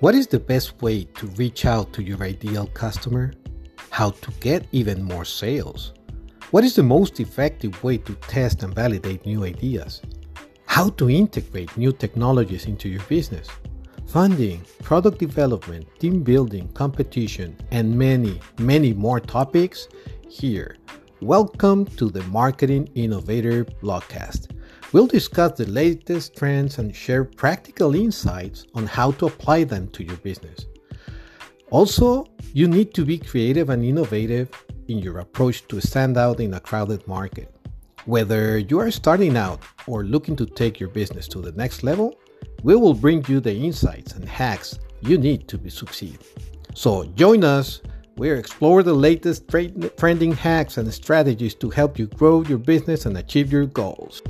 What is the best way to reach out to your ideal customer? How to get even more sales? What is the most effective way to test and validate new ideas? How to integrate new technologies into your business? Funding, product development, team building, competition, and many, many more topics here. Welcome to the Marketing Innovator Blogcast. We'll discuss the latest trends and share practical insights on how to apply them to your business. Also, you need to be creative and innovative in your approach to stand out in a crowded market. Whether you are starting out or looking to take your business to the next level, we will bring you the insights and hacks you need to succeed. So join us. We'll explore the latest trending hacks and strategies to help you grow your business and achieve your goals.